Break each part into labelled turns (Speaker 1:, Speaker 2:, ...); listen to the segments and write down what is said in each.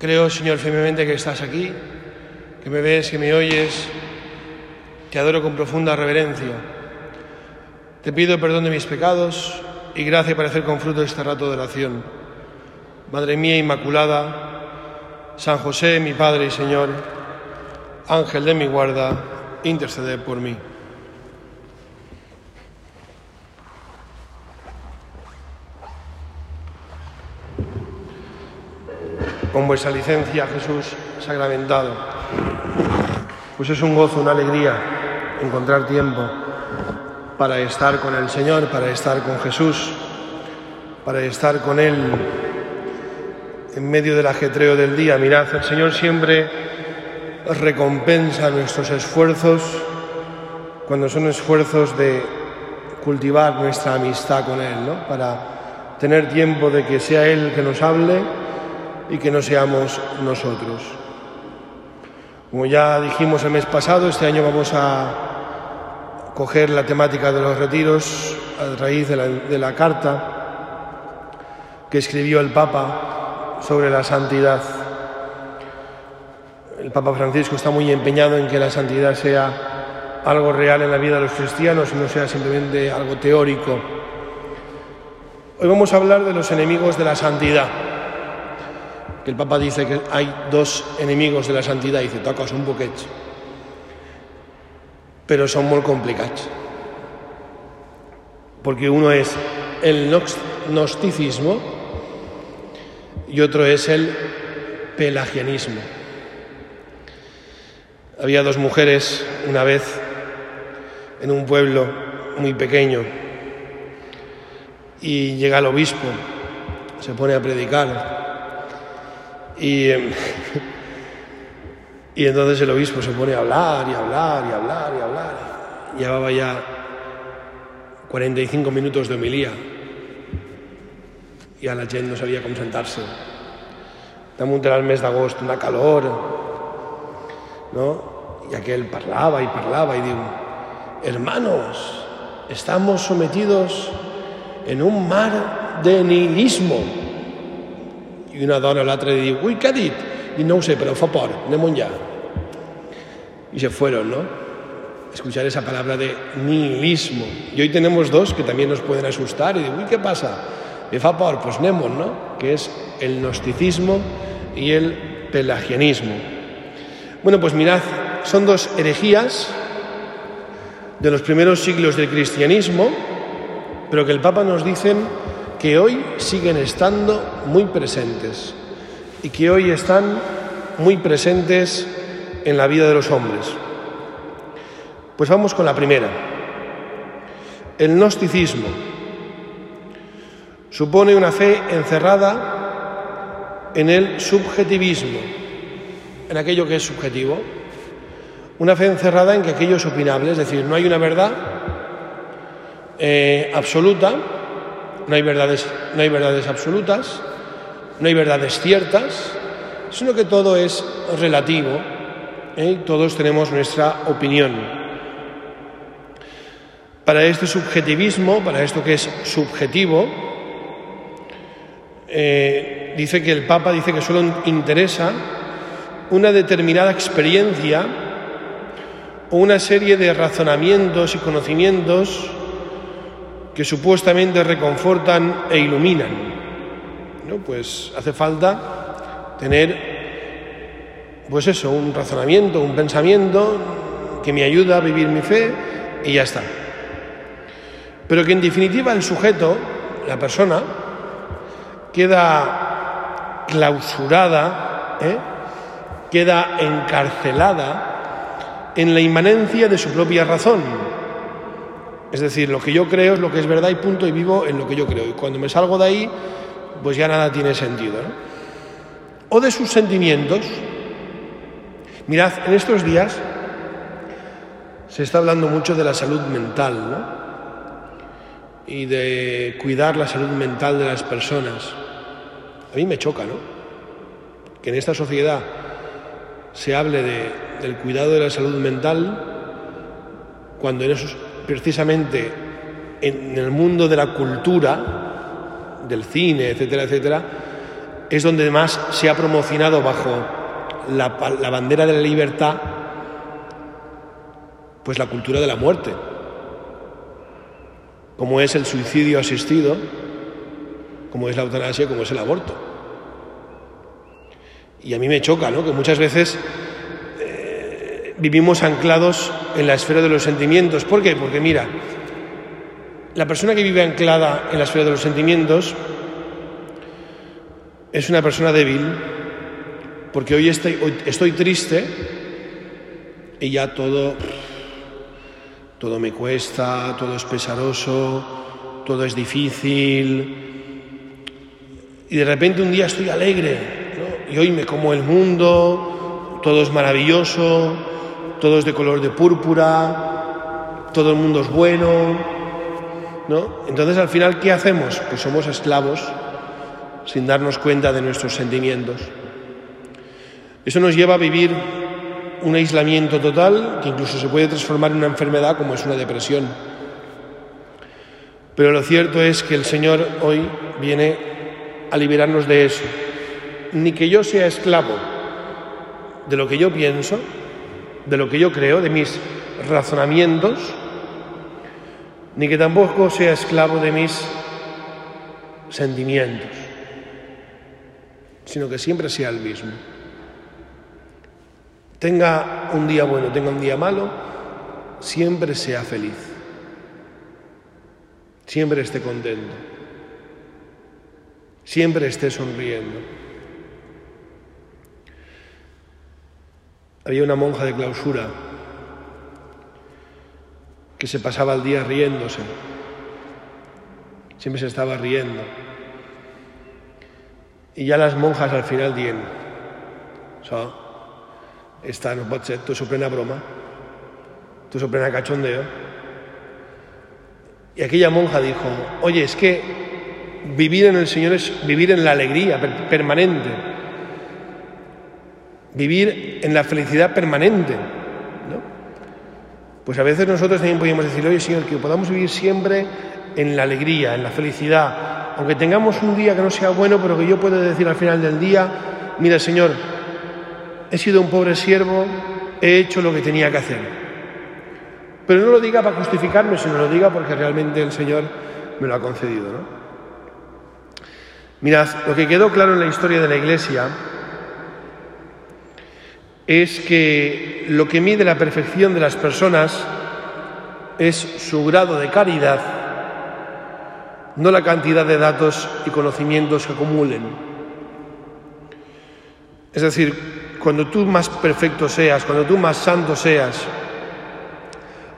Speaker 1: Creo, Señor, firmemente que estás aquí, que me ves, que me oyes. Te adoro con profunda reverencia. Te pido perdón de mis pecados y gracia para hacer con fruto este rato de oración. Madre mía Inmaculada, San José, mi Padre y Señor, Ángel de mi guarda, intercede por mí. Con vuestra licencia, Jesús sacramentado. Pues es un gozo, una alegría encontrar tiempo para estar con el Señor, para estar con Jesús, para estar con Él en medio del ajetreo del día. Mirad, el Señor siempre recompensa nuestros esfuerzos cuando son esfuerzos de cultivar nuestra amistad con Él, ¿no? Para tener tiempo de que sea Él que nos hable y que no seamos nosotros. Como ya dijimos el mes pasado, este año vamos a coger la temática de los retiros a raíz de la, carta que escribió el Papa sobre la santidad. El Papa Francisco está muy empeñado en que la santidad sea algo real en la vida de los cristianos y no sea simplemente algo teórico. Hoy vamos a hablar de los enemigos de la santidad que el Papa dice que hay dos enemigos de la santidad, dice, tocas un poquet, pero son muy complicados. Porque uno es el gnosticismo y otro es el pelagianismo. Había dos mujeres una vez en un pueblo muy pequeño y llega el obispo, se pone a predicar y, em, y entonces el obispo se pone a hablar y hablar y hablar y hablar. Llevaba ya 45 minutos de homilía y a la gente no sabía cómo sentarse. Estamos al mes de agosto, una calor, no? Y aquel parlaba y parlaba y digo, hermanos, estamos sometidos en un mar de nihilismo y una dona l'altra li diu, ui, què ha dit? I no ho sé, però fa por, anem ya. Y se fueron, ¿no? Escuchar esa palabra de nihilismo. Y hoy tenemos dos que también nos pueden asustar y digo, uy, ¿qué pasa? Me fa por, pues Nemos, ¿no? Que es el gnosticismo y el pelagianismo. Bueno, pues mirad, son dos herejías de los primeros siglos del cristianismo, pero que el Papa nos dicen que hoy siguen estando muy presentes y que hoy están muy presentes en la vida de los hombres. Pues vamos con la primera. El gnosticismo supone una fe encerrada en el subjetivismo, en aquello que es subjetivo, una fe encerrada en que aquello es opinable, es decir, no hay una verdad eh, absoluta, no hay verdades, no hay verdades absolutas, no hay verdades ciertas, sino que todo es relativo ¿eh? todos tenemos nuestra opinión. Para este subjetivismo, para esto que es subjetivo, eh, dice que el Papa dice que solo interesa una determinada experiencia o una serie de razonamientos y conocimientos que supuestamente reconfortan e iluminan. ¿no? Pues hace falta tener, pues eso, un razonamiento, un pensamiento que me ayuda a vivir mi fe y ya está. Pero que en definitiva el sujeto, la persona, queda clausurada, ¿eh? queda encarcelada en la inmanencia de su propia razón es decir, lo que yo creo es lo que es verdad y punto y vivo en lo que yo creo. Y cuando me salgo de ahí, pues ya nada tiene sentido. O de sus sentimientos. Mirad, en estos días se está hablando mucho de la salud mental, ¿no? Y de cuidar la salud mental de las personas. A mí me choca, ¿no? Que en esta sociedad se hable del cuidado de la salud mental cuando en esos precisamente en el mundo de la cultura, del cine, etcétera, etcétera, es donde más se ha promocionado bajo la, la bandera de la libertad, pues la cultura de la muerte, como es el suicidio asistido, como es la eutanasia, como es el aborto. Y a mí me choca, ¿no? Que muchas veces vivimos anclados en la esfera de los sentimientos. ¿Por qué? Porque mira, la persona que vive anclada en la esfera de los sentimientos es una persona débil, porque hoy estoy, estoy triste y ya todo, todo me cuesta, todo es pesaroso, todo es difícil. Y de repente un día estoy alegre y hoy me como el mundo, todo es maravilloso, todo es de color de púrpura, todo el mundo es bueno. ¿no? Entonces al final, ¿qué hacemos? Pues somos esclavos sin darnos cuenta de nuestros sentimientos. Eso nos lleva a vivir un aislamiento total que incluso se puede transformar en una enfermedad como es una depresión. Pero lo cierto es que el Señor hoy viene a liberarnos de eso. Ni que yo sea esclavo de lo que yo pienso, de lo que yo creo, de mis razonamientos, ni que tampoco sea esclavo de mis sentimientos, sino que siempre sea el mismo. Tenga un día bueno, tenga un día malo, siempre sea feliz, siempre esté contento, siempre esté sonriendo. Había una monja de clausura que se pasaba el día riéndose. Siempre se estaba riendo. Y ya las monjas al final dien, so, esta no pot ser, tu s'ho broma, tu s'ho cachondeo. Y aquella monja dijo, oye, es que vivir en el Señor es vivir en la alegría permanente, vivir en la felicidad permanente. Pues a veces nosotros también podríamos decir, oye Señor, que podamos vivir siempre en la alegría, en la felicidad, aunque tengamos un día que no sea bueno, pero que yo pueda decir al final del día, mira Señor, he sido un pobre siervo, he hecho lo que tenía que hacer. Pero no lo diga para justificarme, sino lo diga porque realmente el Señor me lo ha concedido. ¿no? Mirad, lo que quedó claro en la historia de la Iglesia es que lo que mide la perfección de las personas es su grado de caridad, no la cantidad de datos y conocimientos que acumulen. Es decir, cuando tú más perfecto seas, cuando tú más santo seas,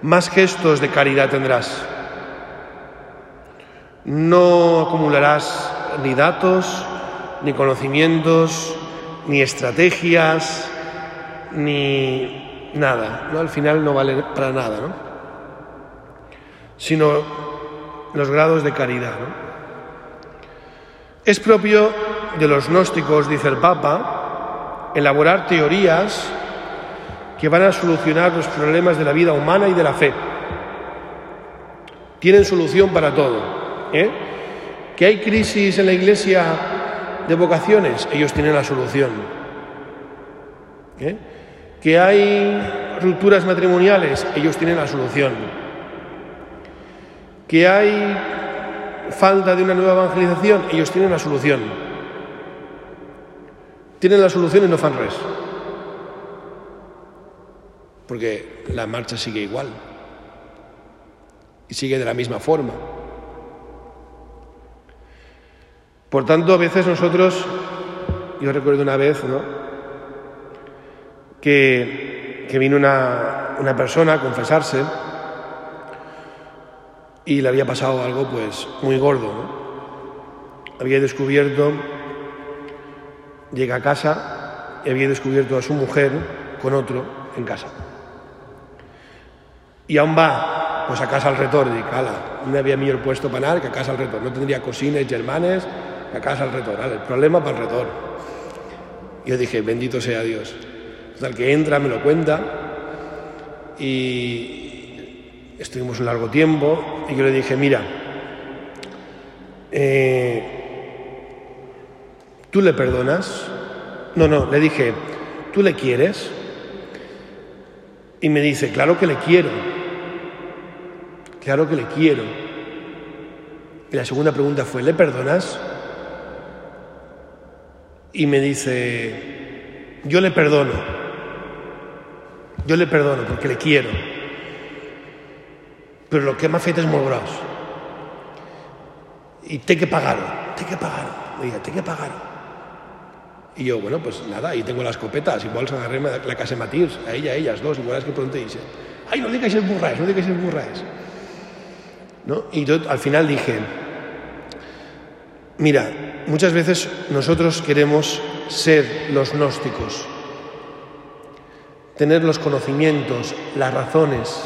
Speaker 1: más gestos de caridad tendrás. No acumularás ni datos, ni conocimientos, ni estrategias, ni nada, ¿no? Al final no vale para nada, ¿no? Sino los grados de caridad, ¿no? Es propio de los gnósticos, dice el Papa, elaborar teorías que van a solucionar los problemas de la vida humana y de la fe. Tienen solución para todo. ¿eh? Que hay crisis en la iglesia de vocaciones, ellos tienen la solución. ¿eh? Que hay rupturas matrimoniales, ellos tienen la solución. Que hay falta de una nueva evangelización, ellos tienen la solución. Tienen la solución y no fan res. Porque la marcha sigue igual. Y sigue de la misma forma. Por tanto, a veces nosotros, yo recuerdo una vez, ¿no? Que, vino una, una persona a confesarse y le había pasado algo pues muy gordo. Había descubierto, llega a casa y había descubierto a su mujer con otro en casa. Y aún va pues a casa al retorno, y cala, no había mejor puesto para nada que a casa al retorno. No tendría cocines, germanes, a casa al retorno. El problema para el retorno. Yo dije, bendito sea Dios. El que entra me lo cuenta y estuvimos un largo tiempo y yo le dije, mira, eh, ¿tú le perdonas? No, no, le dije, ¿tú le quieres? Y me dice, claro que le quiero, claro que le quiero. Y la segunda pregunta fue, ¿le perdonas? Y me dice, yo le perdono, yo le perdono porque le quiero, pero lo que me fet es molt gros. Y té que pagar-ho, té que pagar-ho, oiga, té que pagar-ho. Y yo, bueno, pues nada, ahí tengo la escopeta, si vols agarrem la casa Matirs, a ella, a ellas dos, igual es que pronto dice, ay, no digáis el burraes, no digáis el burraes. ¿No? Y yo al final dije, mira, muchas veces nosotros queremos ser los gnósticos, tener los conocimientos, las razones,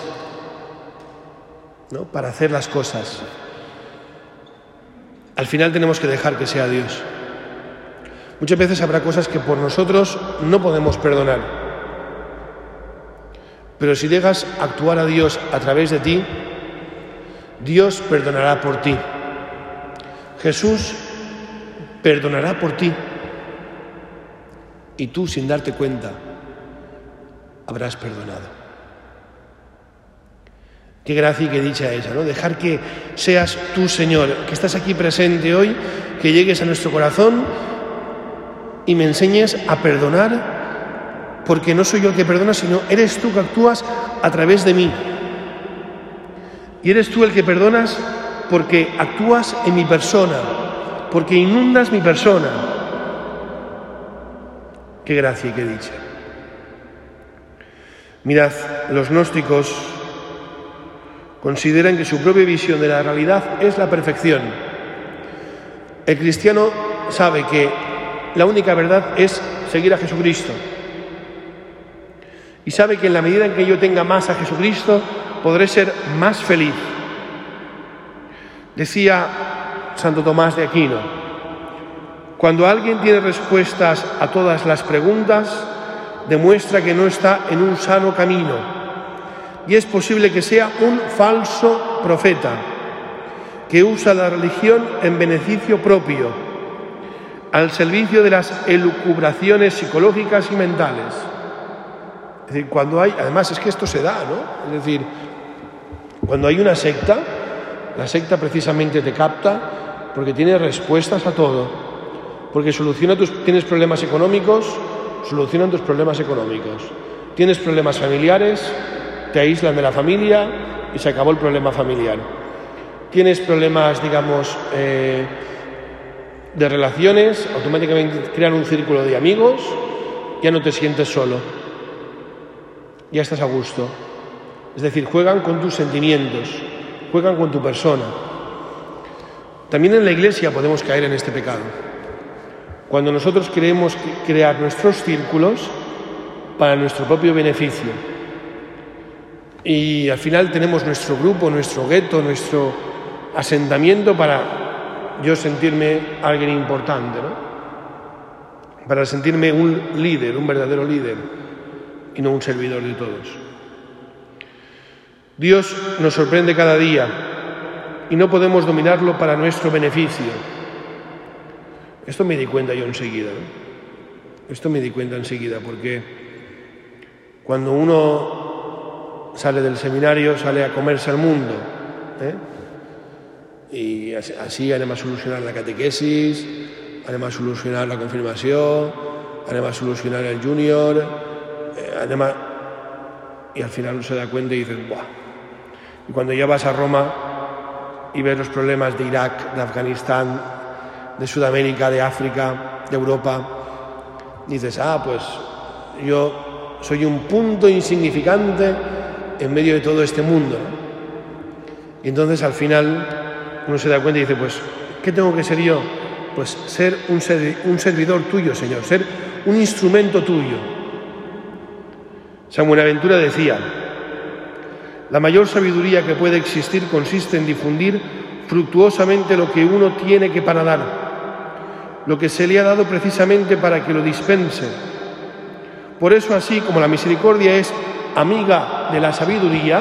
Speaker 1: ¿no? para hacer las cosas. Al final tenemos que dejar que sea Dios. Muchas veces habrá cosas que por nosotros no podemos perdonar. Pero si dejas actuar a Dios a través de ti, Dios perdonará por ti. Jesús perdonará por ti. Y tú, sin darte cuenta, habrás perdonado. Qué gracia y qué dicha esa, ¿no? Dejar que seas tú, Señor, que estás aquí presente hoy, que llegues a nuestro corazón y me enseñes a perdonar, porque no soy yo el que perdona, sino eres tú que actúas a través de mí. Y eres tú el que perdonas porque actúas en mi persona, porque inundas mi persona. Qué gracia y qué dicha. Mirad, los gnósticos consideran que su propia visión de la realidad es la perfección. El cristiano sabe que la única verdad es seguir a Jesucristo. Y sabe que en la medida en que yo tenga más a Jesucristo, podré ser más feliz. Decía Santo Tomás de Aquino, cuando alguien tiene respuestas a todas las preguntas, demuestra que no está en un sano camino y es posible que sea un falso profeta que usa la religión en beneficio propio al servicio de las elucubraciones psicológicas y mentales. Es decir, cuando hay, además es que esto se da, ¿no? Es decir, cuando hay una secta, la secta precisamente te capta porque tiene respuestas a todo, porque soluciona tus, tienes problemas económicos, solucionan tus problemas económicos. Tienes problemas familiares, te aíslan de la familia y se acabó el problema familiar. Tienes problemas, digamos, eh, de relaciones, automáticamente crean un círculo de amigos, ya no te sientes solo, ya estás a gusto. Es decir, juegan con tus sentimientos, juegan con tu persona. También en la iglesia podemos caer en este pecado. Cuando nosotros queremos crear nuestros círculos para nuestro propio beneficio. Y al final tenemos nuestro grupo, nuestro gueto, nuestro asentamiento para yo sentirme alguien importante, ¿no? Para sentirme un líder, un verdadero líder y no un servidor de todos. Dios nos sorprende cada día y no podemos dominarlo para nuestro beneficio. Esto me di cuenta yo enseguida. Esto me di cuenta enseguida porque cuando uno sale del seminario sale a comerse al mundo. ¿eh? i així anem a solucionar la catequesis, anem a solucionar la confirmació, anem a solucionar el júnior, eh, anem a... Y al final uno se da cuenta y dices, ¡buah! Y cuando ya vas a Roma y ves los problemas de Irak, de Afganistán, de Sudamérica, de África, de Europa, dices, ah, pues yo soy un punto insignificante en medio de todo este mundo. Y entonces al final uno se da cuenta y dice, pues, ¿qué tengo que ser yo? Pues ser un, servidor tuyo, Señor, ser un instrumento tuyo. San Buenaventura decía, la mayor sabiduría que puede existir consiste en difundir fructuosamente lo que uno tiene que para dar, lo que se le ha dado precisamente para que lo dispense. Por eso así como la misericordia es amiga de la sabiduría,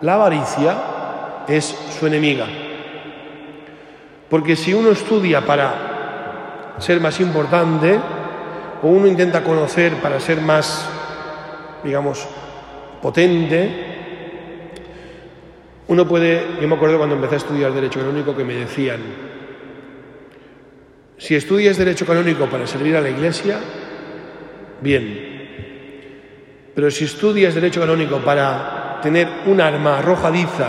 Speaker 1: la avaricia es su enemiga. Porque si uno estudia para ser más importante, o uno intenta conocer para ser más, digamos, potente, uno puede, yo me acuerdo cuando empecé a estudiar Derecho Canónico que me decían, si estudias Derecho Canónico para servir a la Iglesia, bien, pero si estudias Derecho Canónico para tener un arma arrojadiza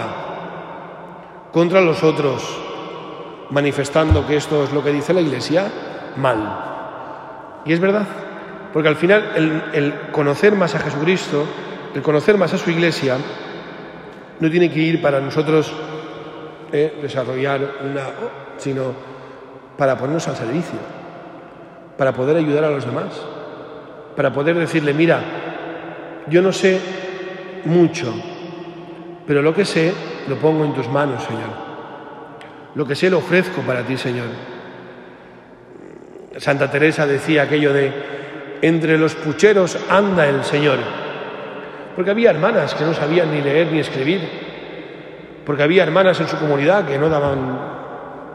Speaker 1: contra los otros, manifestando que esto es lo que dice la Iglesia, mal. Y es verdad, porque al final el, conocer más a Jesucristo, el conocer más a su Iglesia, no tiene que ir para nosotros eh, desarrollar una, sino para ponernos al servicio, para poder ayudar a los demás, para poder decirle, mira, yo no sé mucho, pero lo que sé lo pongo en tus manos, Señor. Lo que sé lo ofrezco para ti, Señor. Santa Teresa decía aquello de, entre los pucheros anda el Señor. Porque había hermanas que no sabían ni leer ni escribir. Porque había hermanas en su comunidad que no daban...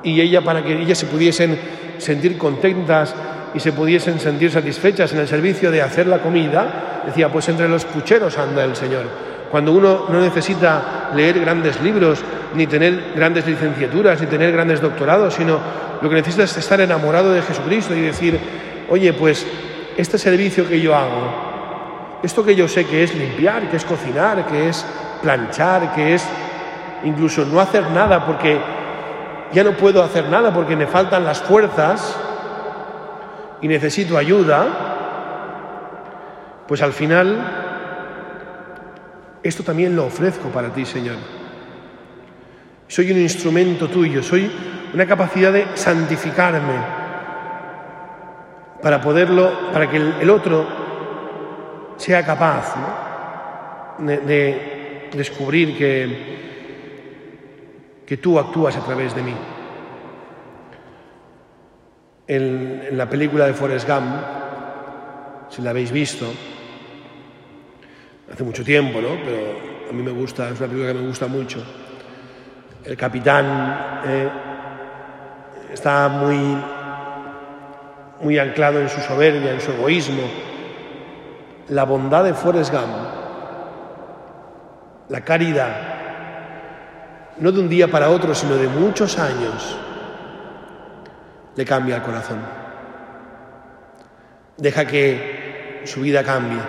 Speaker 1: Y ella, para que ellas se pudiesen sentir contentas y se pudiesen sentir satisfechas en el servicio de hacer la comida, decía, pues entre los pucheros anda el Señor. Cuando uno no necesita leer grandes libros, ni tener grandes licenciaturas, ni tener grandes doctorados, sino lo que necesita es estar enamorado de Jesucristo y decir, oye, pues este servicio que yo hago, esto que yo sé que es limpiar, que es cocinar, que es planchar, que es incluso no hacer nada porque ya no puedo hacer nada porque me faltan las fuerzas y necesito ayuda, pues al final esto también lo ofrezco para ti, Señor. Soy un instrumento tuyo, soy una capacidad de santificarme para poderlo, para que el, otro sea capaz de, descubrir que, que tú actúas a través de mí. En, la película de Forrest Gump, si la habéis visto, hace mucho tiempo, ¿no? Pero a mí me gusta, es una película que me gusta mucho. El capitán eh, está muy, muy anclado en su soberbia, en su egoísmo. La bondad de Forrest Gump, la caridad, no de un día para otro, sino de muchos años, le cambia el corazón. Deja que su vida cambie.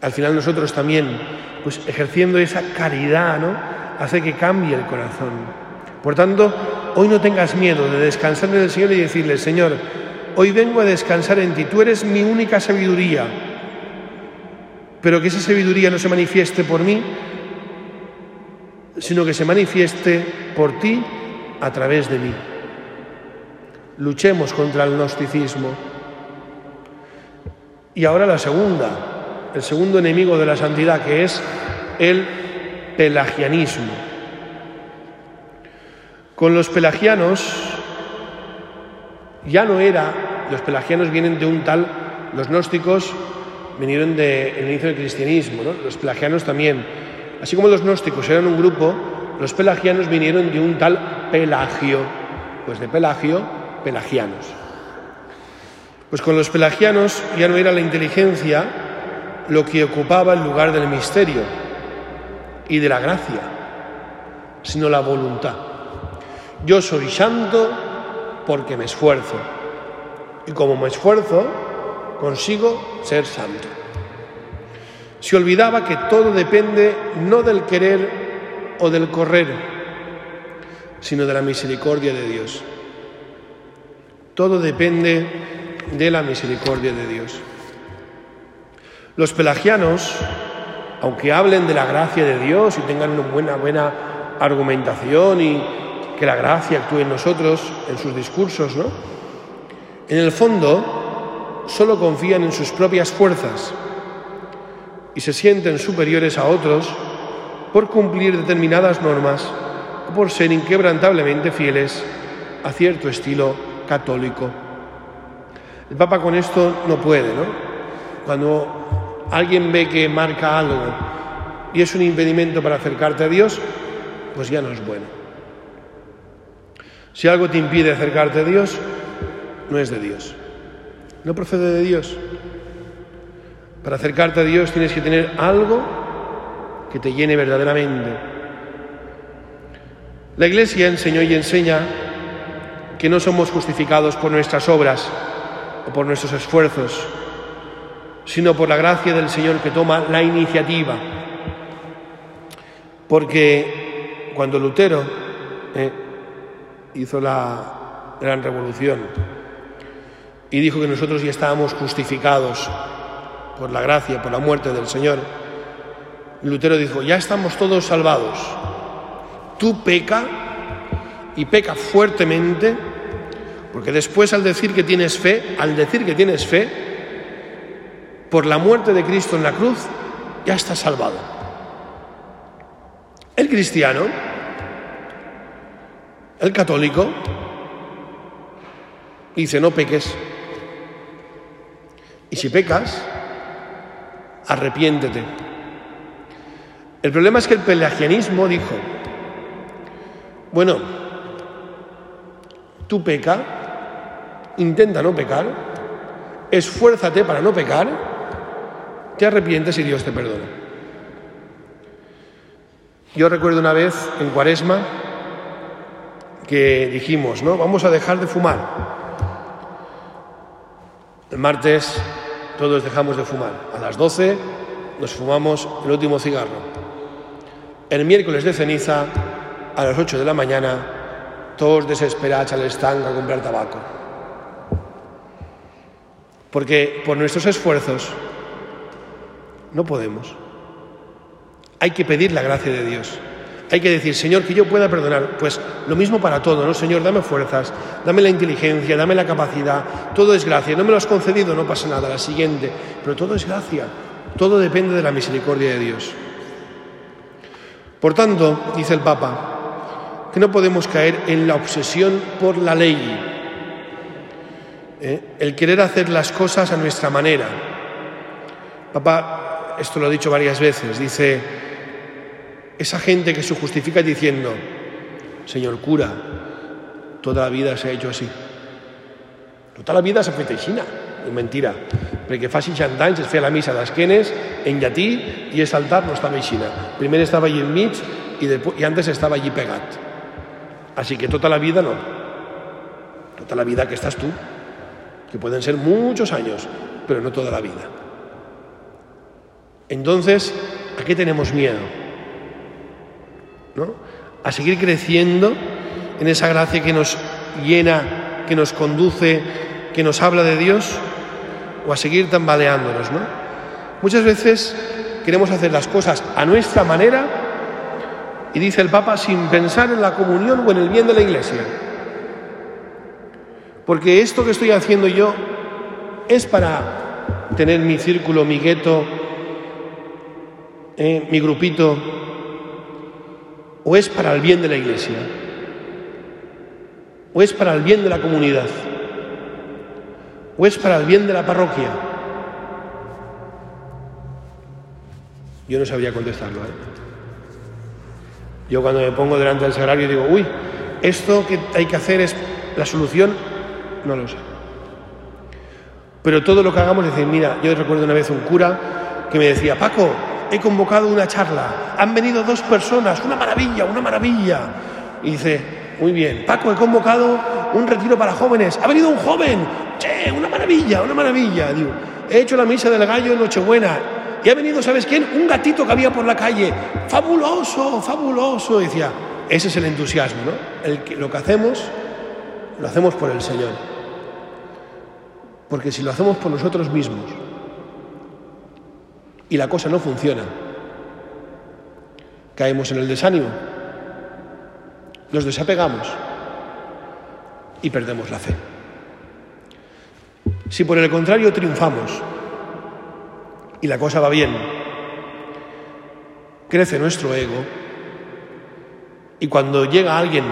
Speaker 1: Al final nosotros también, pues ejerciendo esa caridad, ¿no? Hace que cambie el corazón. Por tanto, hoy no tengas miedo de descansar en el Señor y decirle, Señor, hoy vengo a descansar en ti, tú eres mi única sabiduría, pero que esa sabiduría no se manifieste por mí, sino que se manifieste por ti a través de mí. Luchemos contra el gnosticismo. Y ahora la segunda, el segundo enemigo de la santidad, que es el pelagianismo. Con los pelagianos ya no era, los pelagianos vienen de un tal, los gnósticos vinieron del inicio del cristianismo, los pelagianos también. Así como los gnósticos eran un grupo, los pelagianos vinieron de un tal Pelagio, pues de Pelagio, pelagianos. Pues con los pelagianos ya no era la inteligencia lo que ocupaba el lugar del misterio y de la gracia, sino la voluntad. Yo soy santo porque me esfuerzo y como me esfuerzo consigo ser santo. Se olvidaba que todo depende no del querer o del correr, sino de la misericordia de Dios. Todo depende de la misericordia de Dios. Los pelagianos, aunque hablen de la gracia de Dios y tengan una buena, buena argumentación y que la gracia actúe en nosotros, en sus discursos, ¿no? En el fondo, solo confían en sus propias fuerzas y se sienten superiores a otros por cumplir determinadas normas o por ser inquebrantablemente fieles a cierto estilo católico. El Papa con esto no puede, ¿no? Cuando alguien ve que marca algo y es un impedimento para acercarte a Dios, pues ya no es bueno. Si algo te impide acercarte a Dios, no es de Dios. No procede de Dios. Para acercarte a Dios tienes que tener algo que te llene verdaderamente. La Iglesia enseñó y enseña que no somos justificados por nuestras obras o por nuestros esfuerzos, sino por la gracia del Señor que toma la iniciativa. Porque cuando Lutero eh, hizo la gran revolución y dijo que nosotros ya estábamos justificados por la gracia, por la muerte del Señor, Lutero dijo, ya estamos todos salvados. Tú peca y peca fuertemente, porque después al decir que tienes fe, al decir que tienes fe, por la muerte de Cristo en la cruz, ya estás salvado. El cristiano, el católico, dice, no peques. Y si pecas, arrepiéntete. El problema es que el pelagianismo dijo, bueno, tú peca, intenta no pecar, esfuérzate para no pecar, te arrepientes y Dios te perdona. Yo recuerdo una vez en Cuaresma que dijimos, ¿no? Vamos a dejar de fumar. El martes todos dejamos de fumar. A las 12 nos fumamos el último cigarro. El miércoles de ceniza, a las 8 de la mañana, todos desesperados al estanco a comprar tabaco. Porque por nuestros esfuerzos no podemos. Hay que pedir la gracia de Dios. Hay que decir, Señor, que yo pueda perdonar. Pues lo mismo para todo, ¿no? Señor, dame fuerzas, dame la inteligencia, dame la capacidad. Todo es gracia. No me lo has concedido, no pasa nada. La siguiente. Pero todo es gracia. Todo depende de la misericordia de Dios. Por tanto, dice el Papa, que no podemos caer en la obsesión por la ley, ¿eh? el querer hacer las cosas a nuestra manera. Papá, esto lo ha dicho varias veces, dice, esa gente que se justifica diciendo, señor cura, toda la vida se ha hecho así. Toda la vida se ha fet aixina. És mentira. Perquè fa 60 anys es feia la missa d'esquenes en llatí i el altar no estava aixina. Primer estava allí enmig i, després, i antes estava allí pegat. Així que tota la vida no. Tota la vida que estàs tu. Que pueden ser muchos años, pero no toda la vida. Entonces, ¿a qué tenemos miedo? A seguir creciendo en esa gracia que nos llena, que nos conduce, que nos habla de Dios, o a seguir tambaleándonos, ¿no? Muchas veces queremos hacer las cosas a nuestra manera y dice el Papa sin pensar en la comunión o en el bien de la Iglesia. Porque esto que estoy haciendo yo es para tener mi círculo, mi gueto, eh, mi grupito, o es para el bien de la Iglesia, o es para el bien de la comunidad, o es para el bien de la parroquia. Yo no sabría contestarlo. ¿eh? Yo cuando me pongo delante del sagrario digo, uy, esto que hay que hacer es la solución, no lo sé. Pero todo lo que hagamos es decir, mira, yo recuerdo una vez un cura que me decía, Paco, he convocado una charla, han venido dos personas, una maravilla, una maravilla. Y dice, muy bien, Paco, he convocado un retiro para jóvenes, ha venido un joven, che, una maravilla, una maravilla. Digo, he hecho la misa del gallo en Nochebuena y ha venido, ¿sabes quién? Un gatito que había por la calle, fabuloso, fabuloso. Decía, ese es el entusiasmo, ¿no? Lo que hacemos, lo hacemos por el Señor. Porque si lo hacemos por nosotros mismos, y la cosa no funciona. Caemos en el desánimo, nos desapegamos y perdemos la fe. Si por el contrario triunfamos y la cosa va bien, crece nuestro ego y cuando llega alguien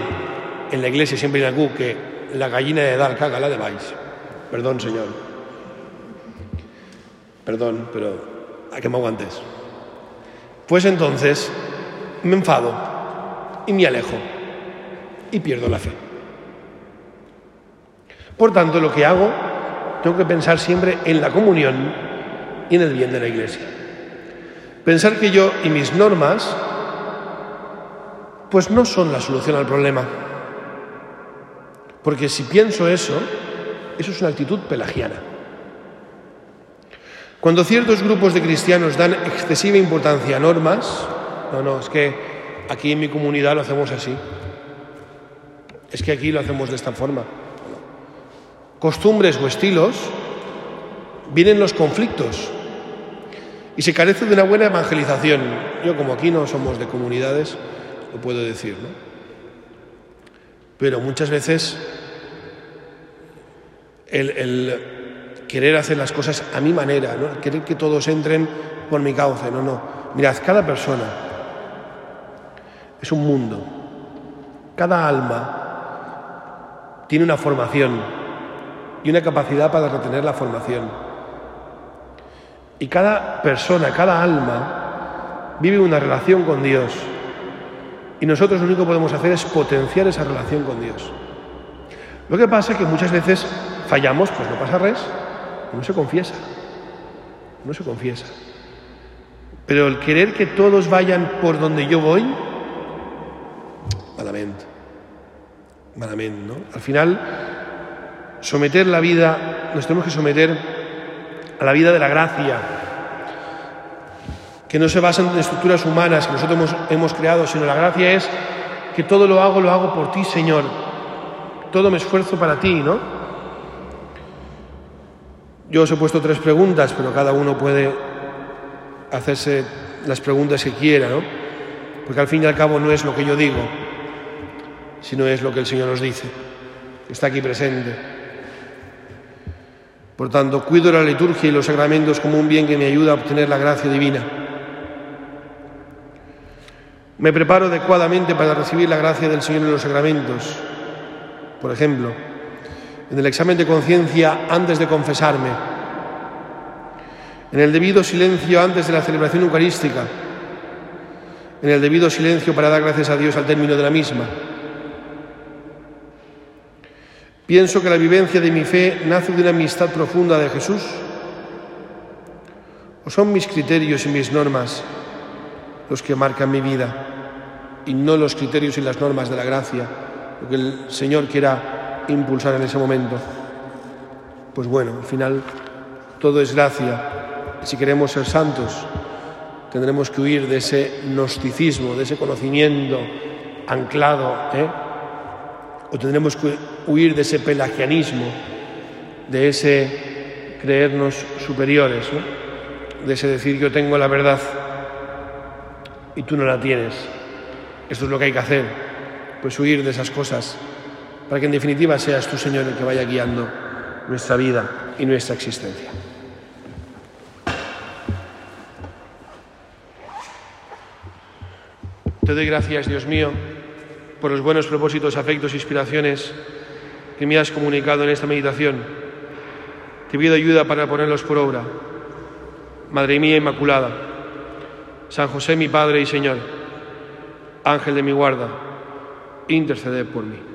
Speaker 1: en la iglesia siempre en algú que la gallina de dar caga la de vais. Perdón, señor. Perdón, pero a que me aguantes. Pues entonces me enfado y me alejo y pierdo la fe. Por tanto, lo que hago, tengo que pensar siempre en la comunión y en el bien de la Iglesia. Pensar que yo y mis normas, pues no son la solución al problema. Porque si pienso eso, eso es una actitud pelagiana. Cuando ciertos grupos de cristianos dan excesiva importancia a normas, no, no, es que aquí en mi comunidad lo hacemos así. Es que aquí lo hacemos de esta forma. Costumbres o estilos, vienen los conflictos y se carece de una buena evangelización. Yo como aquí no somos de comunidades, lo puedo decir, ¿no? Pero muchas veces el, querer hacer las cosas a mi manera, ¿no? querer que todos entren por mi cauce, no, no. Mirad, cada persona es un mundo, cada alma tiene una formación y una capacidad para retener la formación. Y cada persona, cada alma vive una relación con Dios. Y nosotros lo único que podemos hacer es potenciar esa relación con Dios. Lo que pasa es que muchas veces fallamos, pues no pasa res, no se confiesa, no se confiesa. Pero el querer que todos vayan por donde yo voy, malamente, malamente, ¿no? Al final, someter la vida, nos tenemos que someter a la vida de la gracia, que no se basa en estructuras humanas que nosotros hemos, hemos creado, sino la gracia es que todo lo hago, lo hago por ti, Señor. Todo me esfuerzo para ti, ¿no? Yo os he puesto tres preguntas, pero cada uno puede hacerse las preguntas que quiera, ¿no? Porque al fin y al cabo no es lo que yo digo, sino es lo que el Señor nos dice. Está aquí presente. Por tanto, cuido la liturgia y los sacramentos como un bien que me ayuda a obtener la gracia divina. Me preparo adecuadamente para recibir la gracia del Señor en los sacramentos. Por ejemplo, en el examen de conciencia antes de confesarme, en el debido silencio antes de la celebración eucarística, en el debido silencio para dar gracias a Dios al término de la misma. Pienso que la vivencia de mi fe nace de una amistad profunda de Jesús. ¿O son mis criterios y mis normas los que marcan mi vida y no los criterios y las normas de la gracia, lo que el Señor quiera impulsar en ese momento. Pues bueno, al final todo es gracia. Si queremos ser santos, tendremos que huir de ese gnosticismo, de ese conocimiento anclado, ¿eh? o tendremos que huir de ese pelagianismo, de ese creernos superiores, de ese decir yo tengo la verdad y tú no la tienes. Esto es lo que hay que hacer, pues huir de esas cosas para que en definitiva seas tú, Señor, el que vaya guiando nuestra vida y nuestra existencia. Te doy gracias, Dios mío, por los buenos propósitos, afectos e inspiraciones que me has comunicado en esta meditación. Te pido ayuda para ponerlos por obra. Madre mía Inmaculada, San José mi Padre y Señor, Ángel de mi guarda, intercede por mí.